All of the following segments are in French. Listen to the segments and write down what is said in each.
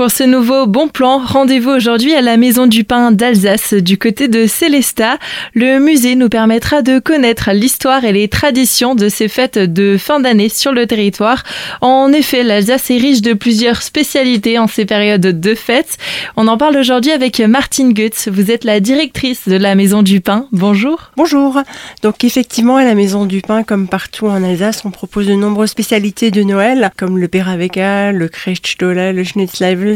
Pour ce nouveau bon plan, rendez-vous aujourd'hui à la Maison du Pain d'Alsace du côté de Célestat. Le musée nous permettra de connaître l'histoire et les traditions de ces fêtes de fin d'année sur le territoire. En effet, l'Alsace est riche de plusieurs spécialités en ces périodes de fêtes. On en parle aujourd'hui avec Martine Goetz. Vous êtes la directrice de la Maison du Pain. Bonjour. Bonjour. Donc effectivement, à la Maison du Pain, comme partout en Alsace, on propose de nombreuses spécialités de Noël, comme le Peraveka, le Krechtstolle, le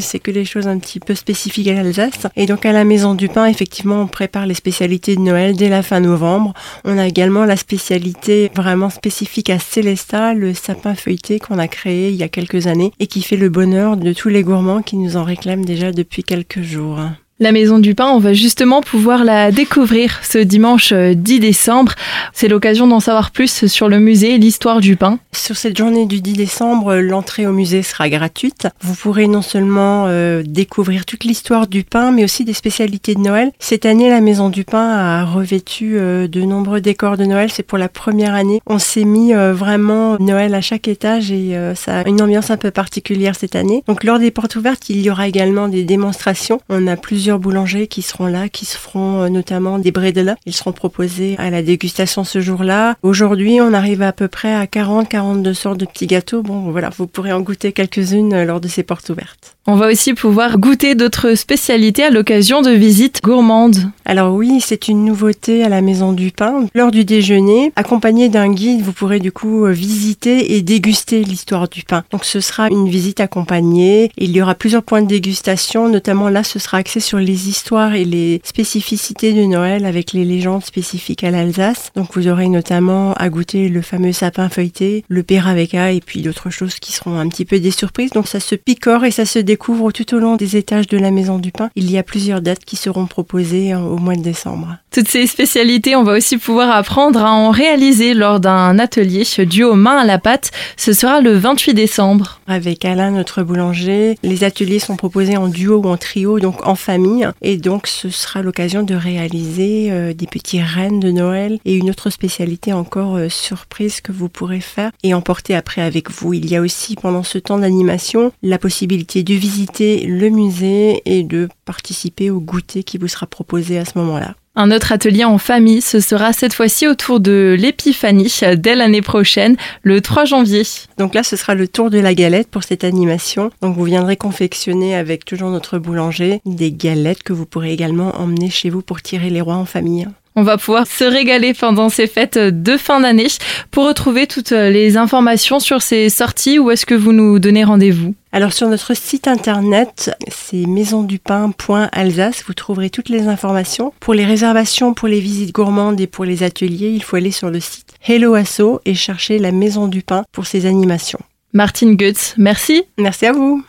C'est que des choses un petit peu spécifiques à l'Alsace. Et donc à la Maison du Pain, effectivement, on prépare les spécialités de Noël dès la fin novembre. On a également la spécialité vraiment spécifique à Célesta, le sapin feuilleté qu'on a créé il y a quelques années et qui fait le bonheur de tous les gourmands qui nous en réclament déjà depuis quelques jours. La Maison du Pain, on va justement pouvoir la découvrir ce dimanche 10 euh, décembre. C'est l'occasion d'en savoir plus sur le musée, l'histoire du pain. Sur cette journée du 10 décembre, l'entrée au musée sera gratuite. Vous pourrez non seulement euh, découvrir toute l'histoire du pain, mais aussi des spécialités de Noël. Cette année, la Maison du Pain a revêtu euh, de nombreux décors de Noël. C'est pour la première année. On s'est mis vraiment Noël à chaque étage et ça a une ambiance un peu particulière cette année. Donc lors des portes ouvertes, il y aura également des démonstrations. On a boulangers qui seront là, qui se feront euh, notamment des bredela. Ils seront proposés à la dégustation ce jour-là. Aujourd'hui, on arrive à peu près à 40-42 sortes de petits gâteaux. Bon, voilà, vous pourrez en goûter quelques-unes euh, lors de ces portes ouvertes. On va aussi pouvoir goûter d'autres spécialités à l'occasion de visites gourmandes. Alors oui, c'est une nouveauté à la Maison du Pain. Lors du déjeuner, accompagné d'un guide, vous pourrez du coup euh, visiter et déguster l'histoire du pain. Donc ce sera une visite accompagnée. Il y aura plusieurs points de dégustation, notamment là, ce sera axé sur les histoires et les spécificités de Noël avec les légendes spécifiques à l'Alsace. Donc vous aurez notamment à goûter le fameux sapin feuilleté, le peraveka et puis d'autres choses qui seront un petit peu des surprises. Donc ça se picore et ça se découvre tout au long des étages de la Maison du Pain. Il y a plusieurs dates qui seront proposées au mois de décembre. Toutes ces spécialités, on va aussi pouvoir apprendre à en réaliser lors d'un atelier duo main à la pâte. Ce sera le 28 décembre. Avec Alain, notre boulanger, les ateliers sont proposés en duo ou en trio, donc en famille. Et donc, ce sera l'occasion de réaliser euh, des petits rennes de Noël et une autre spécialité encore euh, surprise que vous pourrez faire et emporter après avec vous. Il y a aussi, pendant ce temps d'animation, la possibilité de visiter le musée et de participer au goûter qui vous sera proposé à ce moment-là. Un autre atelier en famille, ce sera cette fois-ci autour de l'épiphanie dès l'année prochaine, le 3 janvier. Donc là, ce sera le tour de la galette pour cette animation. Donc vous viendrez confectionner avec toujours notre boulanger des galettes que vous pourrez également emmener chez vous pour tirer les rois en famille. On va pouvoir se régaler pendant ces fêtes de fin d'année. Pour retrouver toutes les informations sur ces sorties, où est-ce que vous nous donnez rendez-vous? Alors sur notre site internet, c'est maisondupain.alsace, vous trouverez toutes les informations. Pour les réservations, pour les visites gourmandes et pour les ateliers, il faut aller sur le site Hello Asso et chercher la Maison du Pain pour ces animations. Martine Goetz, merci. Merci à vous.